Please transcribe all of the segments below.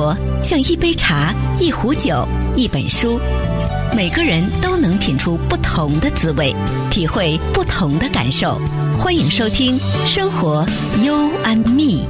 活像一杯茶、一壶酒、一本书，每个人都能品出不同的滋味，体会不同的感受。欢迎收听《生活 You and Me》。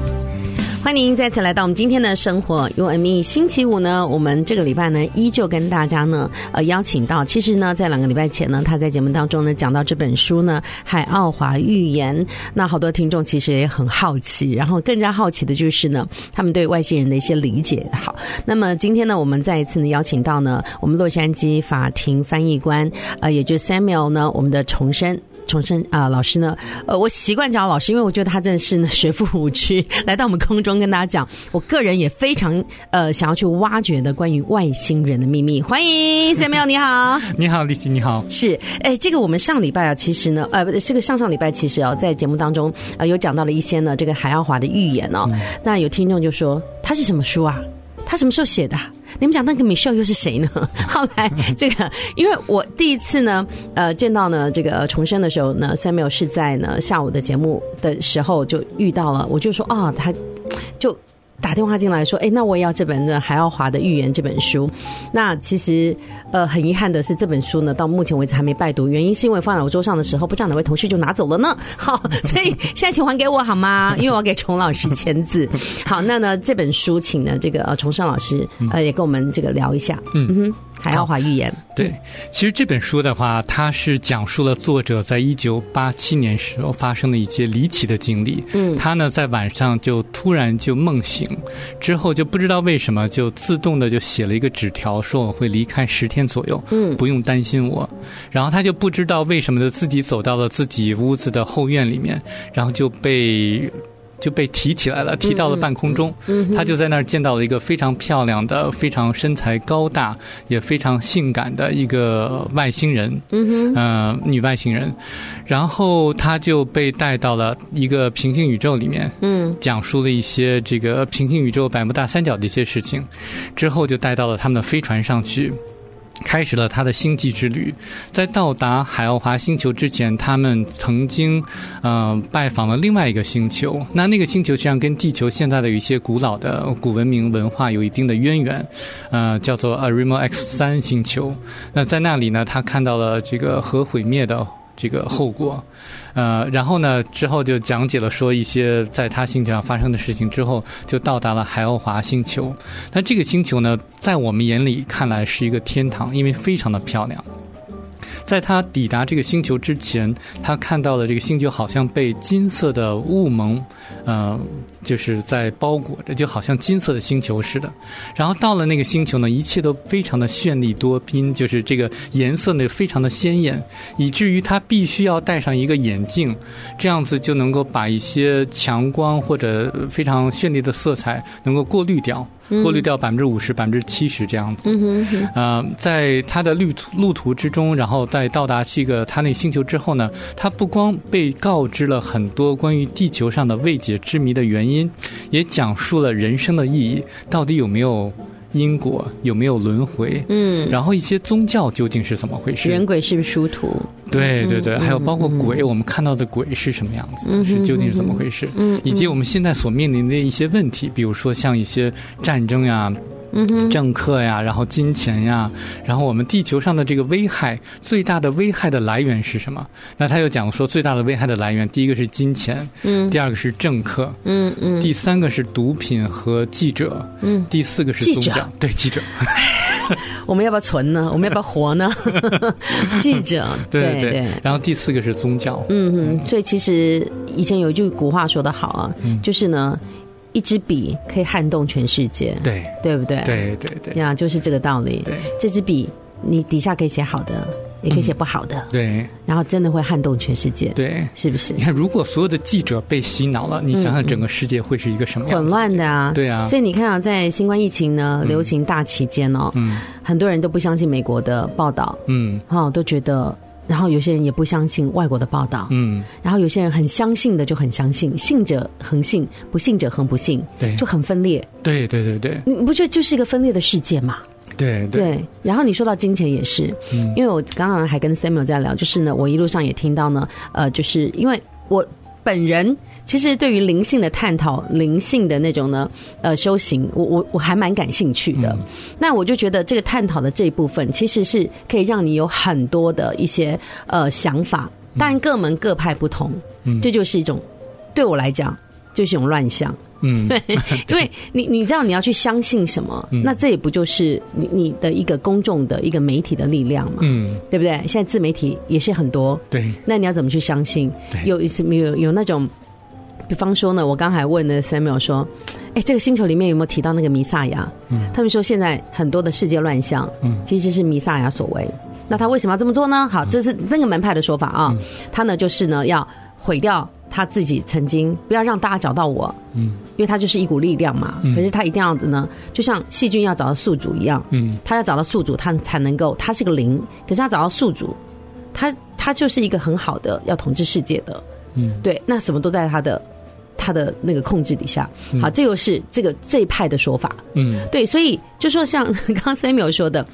欢迎再次来到我们今天的生活 UME。星期五呢，我们这个礼拜呢，依旧跟大家呢，呃，邀请到。其实呢，在两个礼拜前呢，他在节目当中呢，讲到这本书呢，《海奥华寓言》。那好多听众其实也很好奇，然后更加好奇的就是呢，他们对外星人的一些理解。好，那么今天呢，我们再一次呢，邀请到呢，我们洛杉矶法庭翻译官，呃，也就 Samuel 呢，我们的重生。重生啊、呃，老师呢？呃，我习惯叫老师，因为我觉得他真的是呢 学富五车，来到我们空中跟大家讲。我个人也非常呃想要去挖掘的关于外星人的秘密。欢迎 Samuel，你好，你好，丽琪，你好。是，哎，这个我们上礼拜啊，其实呢，呃，不，这个上上礼拜其实哦，在节目当中呃有讲到了一些呢，这个海奥华的预言哦。嗯、那有听众就说，他是什么书啊？他什么时候写的？你们讲那个 Michelle 又是谁呢？后来这个，因为我第一次呢，呃，见到呢这个重生的时候呢，Samuel 是在呢下午的节目的时候就遇到了，我就说啊、哦，他就。打电话进来说：“哎，那我也要这本《呢海奥华的预言》这本书。那其实，呃，很遗憾的是，这本书呢，到目前为止还没拜读。原因是因为放在我桌上的时候，不知道哪位同事就拿走了呢。好，所以现在请还给我好吗？因为我要给崇老师签字。好，那呢，这本书，请呢这个呃崇尚老师呃也跟我们这个聊一下。嗯哼。”海奥华预言，对，其实这本书的话，它是讲述了作者在一九八七年时候发生的一些离奇的经历。嗯，他呢在晚上就突然就梦醒，之后就不知道为什么就自动的就写了一个纸条，说我会离开十天左右，嗯，不用担心我。然后他就不知道为什么的自己走到了自己屋子的后院里面，然后就被。就被提起来了，提到了半空中。他就在那儿见到了一个非常漂亮的、非常身材高大、也非常性感的一个外星人，嗯、呃、女外星人。然后他就被带到了一个平行宇宙里面，嗯，讲述了一些这个平行宇宙百慕大三角的一些事情。之后就带到了他们的飞船上去。开始了他的星际之旅，在到达海奥华星球之前，他们曾经嗯、呃、拜访了另外一个星球。那那个星球实际上跟地球现在的有一些古老的古文明文化有一定的渊源，呃，叫做 Arimo X 三星球。那在那里呢，他看到了这个核毁灭的这个后果。呃，然后呢，之后就讲解了说一些在他星球上发生的事情，之后就到达了海奥华星球。那这个星球呢，在我们眼里看来是一个天堂，因为非常的漂亮。在他抵达这个星球之前，他看到了这个星球好像被金色的雾蒙，呃，就是在包裹着，就好像金色的星球似的。然后到了那个星球呢，一切都非常的绚丽多宾，就是这个颜色呢非常的鲜艳，以至于他必须要戴上一个眼镜，这样子就能够把一些强光或者非常绚丽的色彩能够过滤掉。过滤掉百分之五十、百分之七十这样子。嗯哼。呃，在他的路途路途之中，然后在到达这个他那星球之后呢，他不光被告知了很多关于地球上的未解之谜的原因，也讲述了人生的意义，到底有没有因果，有没有轮回？嗯。然后一些宗教究竟是怎么回事？人鬼是不是殊途？对对对，还有包括鬼，我们看到的鬼是什么样子？是究竟是怎么回事？以及我们现在所面临的一些问题，比如说像一些战争呀、政客呀，然后金钱呀，然后我们地球上的这个危害，最大的危害的来源是什么？那他又讲说，最大的危害的来源，第一个是金钱，嗯，第二个是政客，嗯嗯，第三个是毒品和记者，嗯，第四个是宗教，对记者。我们要不要存呢？我们要不要活呢？记者，对对。然后第四个是宗教。嗯嗯，所以其实以前有一句古话说得好啊，嗯、就是呢，一支笔可以撼动全世界。对，对不对？对对对。呀，就是这个道理。对，这支笔你底下可以写好的。也可以写不好的，嗯，对，然后真的会撼动全世界，对，是不是？你看，如果所有的记者被洗脑了，你想想整个世界会是一个什么？混乱的啊，对啊。所以你看啊，在新冠疫情呢流行大期间哦，嗯，很多人都不相信美国的报道，嗯，哈，都觉得，然后有些人也不相信外国的报道，嗯，然后有些人很相信的就很相信，信者恒信，不信者恒不信，对，就很分裂，对对对对，你不觉得就是一个分裂的世界吗？对对，对，然后你说到金钱也是，嗯，因为我刚刚还跟 Samuel 在聊，就是呢，我一路上也听到呢，呃，就是因为我本人其实对于灵性的探讨，灵性的那种呢，呃，修行，我我我还蛮感兴趣的。嗯、那我就觉得这个探讨的这一部分，其实是可以让你有很多的一些呃想法。当然各门各派不同，嗯，这就是一种对我来讲就是一种乱象。嗯，对，因为你你知道你要去相信什么，嗯、那这也不就是你你的一个公众的一个媒体的力量嘛，嗯，对不对？现在自媒体也是很多，对，那你要怎么去相信？对有一次有有那种，比方说呢，我刚才问的 Samuel 说，哎，这个星球里面有没有提到那个弥撒亚？嗯，他们说现在很多的世界乱象，嗯，其实是弥撒亚所为。那他为什么要这么做呢？好，这是那个门派的说法啊，嗯、他呢就是呢要毁掉。他自己曾经不要让大家找到我，嗯，因为他就是一股力量嘛。可是他一定要的呢，就像细菌要找到宿主一样，嗯，他要找到宿主，他才能够，他是个灵。可是他找到宿主，他他就是一个很好的要统治世界的，嗯，对。那什么都在他的他的那个控制底下。好，这又是这个这一派的说法，嗯，对。所以就说像 刚刚 Samuel 说的，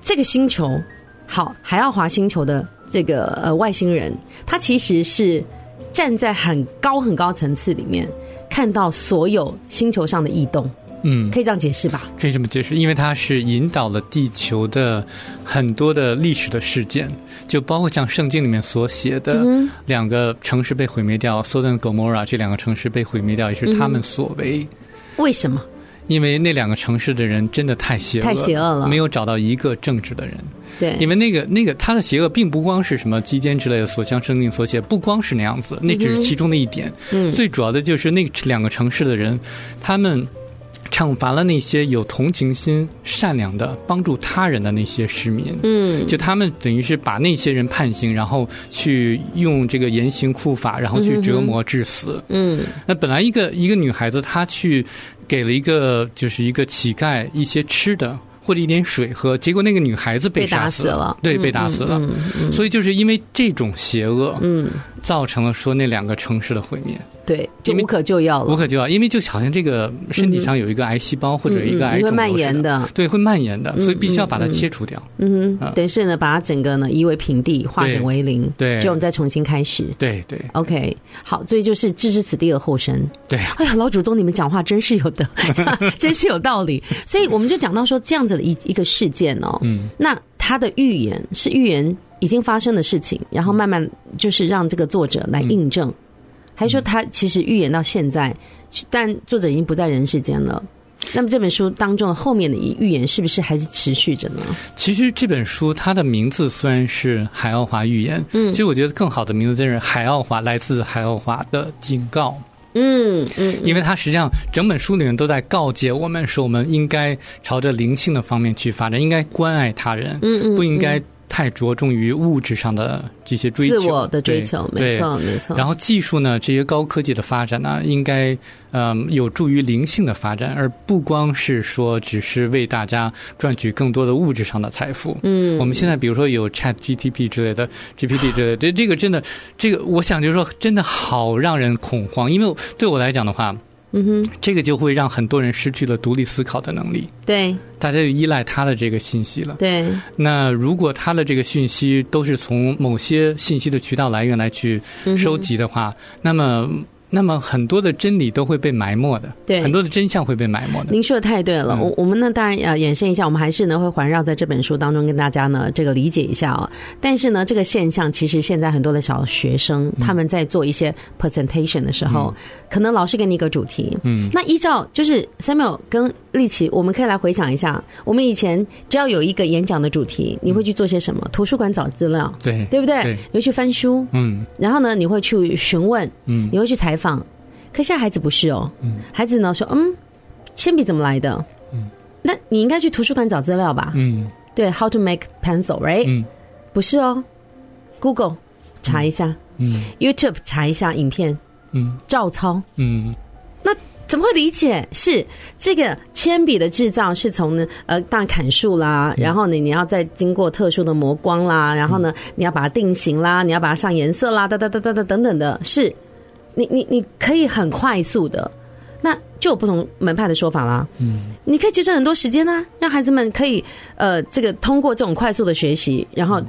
这个星球好，海奥华星球的这个呃外星人，他其实是。站在很高很高层次里面，看到所有星球上的异动，嗯，可以这样解释吧？可以这么解释，因为它是引导了地球的很多的历史的事件，就包括像圣经里面所写的两个城市被毁灭掉，Sodom 和 Gomorrah 这两个城市被毁灭掉，也是他们所为。为什么？因为那两个城市的人真的太邪恶，太邪恶了，没有找到一个正直的人。对，因为那个那个他的邪恶并不光是什么基奸之类的，所向生定所写，不光是那样子，那只是其中的一点。嗯，最主要的就是那两个城市的人，他们惩罚了那些有同情心、善良的、帮助他人的那些市民。嗯，就他们等于是把那些人判刑，然后去用这个严刑酷法，然后去折磨致死。嗯，那本来一个一个女孩子，她去。给了一个就是一个乞丐一些吃的或者一点水喝，结果那个女孩子被杀死了，对，被打死了。嗯嗯嗯、所以就是因为这种邪恶，嗯，造成了说那两个城市的毁灭。对，就无可救药了。无可救药，因为就好像这个身体上有一个癌细胞或者一个癌会蔓延的，对，会蔓延的，所以必须要把它切除掉。嗯哼，等于是呢，把它整个呢夷为平地，化整为零。对，就我们再重新开始。对对，OK，好，所以就是置之死地而后生。对，哎呀，老祖宗，你们讲话真是有的，真是有道理。所以我们就讲到说这样子的一一个事件哦，嗯，那他的预言是预言已经发生的事情，然后慢慢就是让这个作者来印证。还说他其实预言到现在，但作者已经不在人世间了。那么这本书当中的后面的预言是不是还是持续着呢？其实这本书它的名字虽然是《海奥华预言》，嗯，其实我觉得更好的名字就是《海奥华来自海奥华的警告》。嗯嗯，因为它实际上整本书里面都在告诫我们说，我们应该朝着灵性的方面去发展，应该关爱他人，嗯嗯，不应该。太着重于物质上的这些追求，自我的追求，没错，没错。然后技术呢，这些高科技的发展呢，应该嗯有助于灵性的发展，而不光是说只是为大家赚取更多的物质上的财富。嗯，我们现在比如说有 Chat GTP 之类的 GPT 之类的，这这个真的，这个我想就是说，真的好让人恐慌，因为对我来讲的话。嗯哼，这个就会让很多人失去了独立思考的能力。对，大家就依赖他的这个信息了。对，那如果他的这个讯息都是从某些信息的渠道来源来去收集的话，嗯、那么。那么很多的真理都会被埋没的，对，很多的真相会被埋没的。您说的太对了，我我们呢当然要延伸一下，我们还是呢会环绕在这本书当中跟大家呢这个理解一下哦。但是呢，这个现象其实现在很多的小学生他们在做一些 presentation 的时候，可能老师给你一个主题，嗯，那依照就是 Samuel 跟立奇，我们可以来回想一下，我们以前只要有一个演讲的主题，你会去做些什么？图书馆找资料，对，对不对？你会去翻书，嗯，然后呢，你会去询问，嗯，你会去采访。放，可现在孩子不是哦，嗯孩子呢说，嗯，铅笔怎么来的？嗯，那你应该去图书馆找资料吧？嗯，对，How to make pencil，right？嗯，不是哦，Google 查一下，嗯，YouTube 查一下影片，嗯，照抄，嗯，那怎么会理解？是这个铅笔的制造是从呢呃，大砍树啦，然后呢你要再经过特殊的磨光啦，然后呢你要把它定型啦，你要把它上颜色啦，哒哒哒哒哒等等的，是。你你你可以很快速的，那就有不同门派的说法啦。嗯，你可以节省很多时间啊，让孩子们可以呃，这个通过这种快速的学习，然后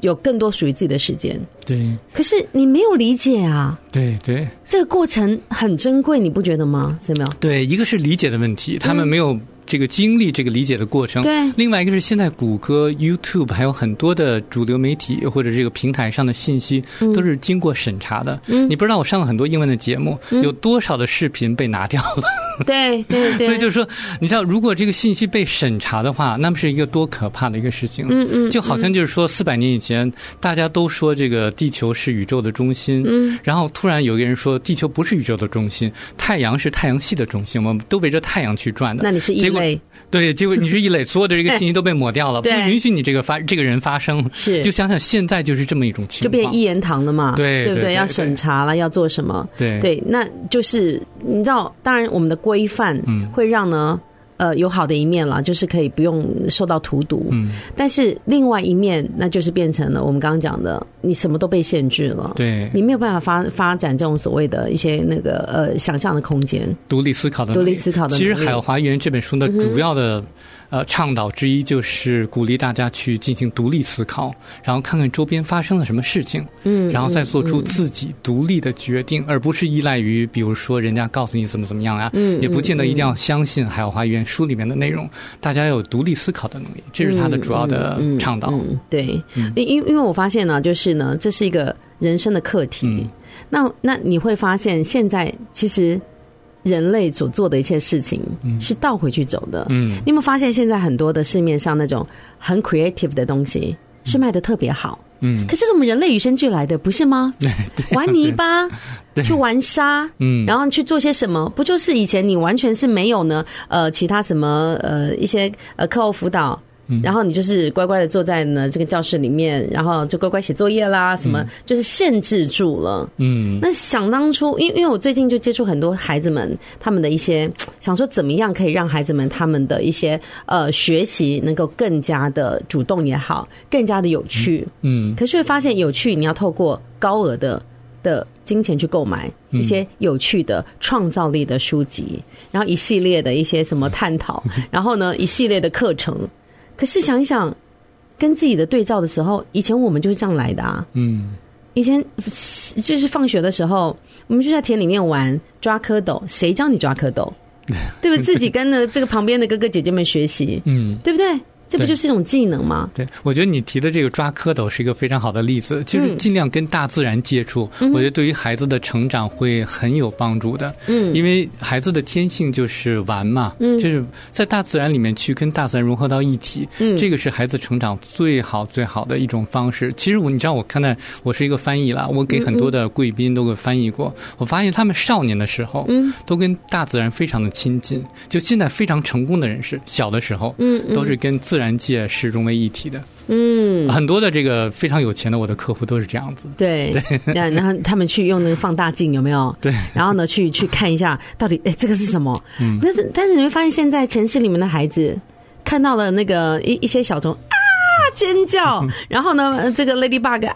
有更多属于自己的时间。对，可是你没有理解啊。对对，这个过程很珍贵，你不觉得吗？有没有？对，一个是理解的问题，他们没有。这个经历，这个理解的过程。对。另外一个是现在谷歌、YouTube 还有很多的主流媒体或者这个平台上的信息，都是经过审查的。嗯。你不知道我上了很多英文的节目，有多少的视频被拿掉了。对对对。所以就是说，你知道，如果这个信息被审查的话，那么是一个多可怕的一个事情。嗯嗯。就好像就是说，四百年以前大家都说这个地球是宇宙的中心。嗯。然后突然有一个人说，地球不是宇宙的中心，太阳是太阳系的中心，我们都围着太阳去转的。那你是异类。对，结果你是一垒，所有的这个信息都被抹掉了，不允许你这个发这个人发声。是，就想想现在就是这么一种情况，就变一言堂了嘛？对，对不对？要审查了，要做什么？对对，那就是你知道，当然我们的规范会让呢。呃，有好的一面了，就是可以不用受到荼毒。嗯，但是另外一面，那就是变成了我们刚刚讲的，你什么都被限制了。对，你没有办法发发展这种所谓的一些那个呃想象的空间，独立思考的独立思考的。其实《海华园》这本书的主要的。嗯呃，倡导之一就是鼓励大家去进行独立思考，然后看看周边发生了什么事情，嗯，然后再做出自己独立的决定，嗯嗯、而不是依赖于，比如说人家告诉你怎么怎么样啊，嗯，也不见得一定要相信《海奥华寓言》书里面的内容，大家要有独立思考的能力，这是他的主要的倡导。对，因因因为我发现呢，就是呢，这是一个人生的课题。嗯、那那你会发现，现在其实。人类所做的一切事情是倒回去走的。嗯，你有没有发现现在很多的市面上那种很 creative 的东西是卖的特别好？嗯，可是是我们人类与生俱来的，不是吗？对，玩泥巴，去玩沙，嗯，然后去做些什么？不就是以前你完全是没有呢？呃，其他什么呃一些呃课后辅导。然后你就是乖乖的坐在呢这个教室里面，然后就乖乖写作业啦，什么就是限制住了。嗯，那想当初，因为因为我最近就接触很多孩子们，他们的一些 想说怎么样可以让孩子们他们的一些呃学习能够更加的主动也好，更加的有趣。嗯，可是会发现有趣，你要透过高额的的金钱去购买一些有趣的创造力的书籍，然后一系列的一些什么探讨，然后呢一系列的课程。可是想一想，跟自己的对照的时候，以前我们就是这样来的啊。嗯，以前就是放学的时候，我们就在田里面玩抓蝌蚪，谁教你抓蝌蚪？对不对？自己跟着这个旁边的哥哥姐姐们学习，嗯，对不对？这不就是一种技能吗？对，我觉得你提的这个抓蝌蚪是一个非常好的例子，就是尽量跟大自然接触。嗯、我觉得对于孩子的成长会很有帮助的。嗯，因为孩子的天性就是玩嘛，嗯，就是在大自然里面去跟大自然融合到一体。嗯，这个是孩子成长最好最好的一种方式。其实我你知道，我看到我是一个翻译了，我给很多的贵宾都给翻译过。我发现他们少年的时候，嗯，都跟大自然非常的亲近。就现在非常成功的人士，小的时候，嗯，都是跟自然。自然界是融为一体的，嗯，很多的这个非常有钱的我的客户都是这样子，对。对，然后他们去用那个放大镜有没有？对，然后呢去去看一下到底哎这个是什么？嗯，但是但是你会发现现在城市里面的孩子看到了那个一一些小虫啊尖叫，然后呢这个 Ladybug 啊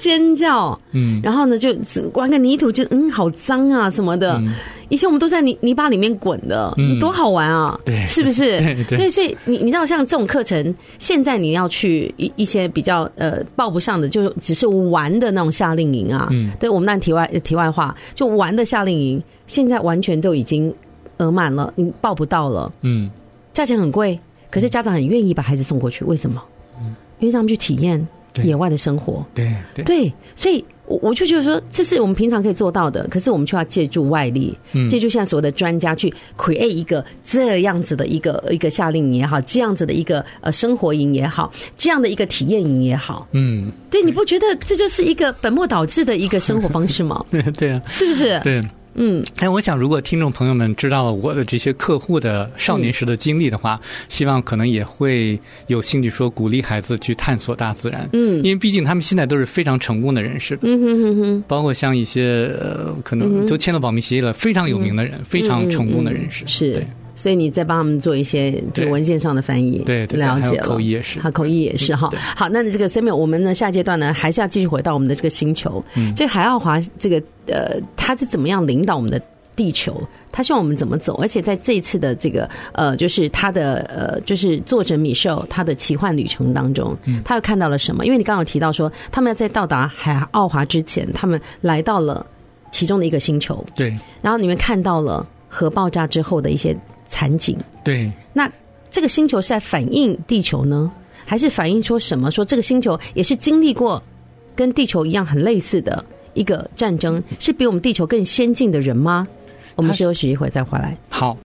尖叫，嗯，然后呢就玩个泥土就嗯好脏啊什么的。嗯以前我们都在泥泥巴里面滚的，嗯，多好玩啊！对，是不是？对对，对。所以你你知道，像这种课程，现在你要去一一些比较呃报不上的，就只是玩的那种夏令营啊。嗯，对我们那题外题外话，就玩的夏令营，现在完全都已经额满了，你报不到了。嗯，价钱很贵，可是家长很愿意把孩子送过去，为什么？嗯，因为让他们去体验野外的生活。对对，对，所以。我我就觉得说，这是我们平常可以做到的，可是我们却要借助外力，借助现在所有的专家去 create 一个这样子的一个一个夏令营也好，这样子的一个呃生活营也好，这样的一个体验营也好，嗯，对，你不觉得这就是一个本末倒置的一个生活方式吗？对啊，是不是？对。嗯，哎我想，如果听众朋友们知道了我的这些客户的少年时的经历的话，嗯、希望可能也会有兴趣说鼓励孩子去探索大自然。嗯，因为毕竟他们现在都是非常成功的人士。嗯哼哼哼，包括像一些呃，可能都签了保密协议了，非常有名的人，嗯、非常成功的人士。是。对所以你再帮他们做一些这个文件上的翻译，对，对，了解了。口译也是，好，口译也是哈。好，那这个 Samuel，我们呢下阶段呢还是要继续回到我们的这个星球。嗯，这海奥华这个呃，他是怎么样领导我们的地球，他希望我们怎么走？而且在这一次的这个呃，就是他的呃，就是作者米歇尔他的奇幻旅程当中，他又看到了什么？因为你刚刚有提到说，他们要在到达海奥华之前，他们来到了其中的一个星球，对，然后你们看到了核爆炸之后的一些惨景，对。那这个星球是在反映地球呢，还是反映说什么？说这个星球也是经历过跟地球一样很类似的？一个战争是比我们地球更先进的人吗？我们休息一会再回来。好。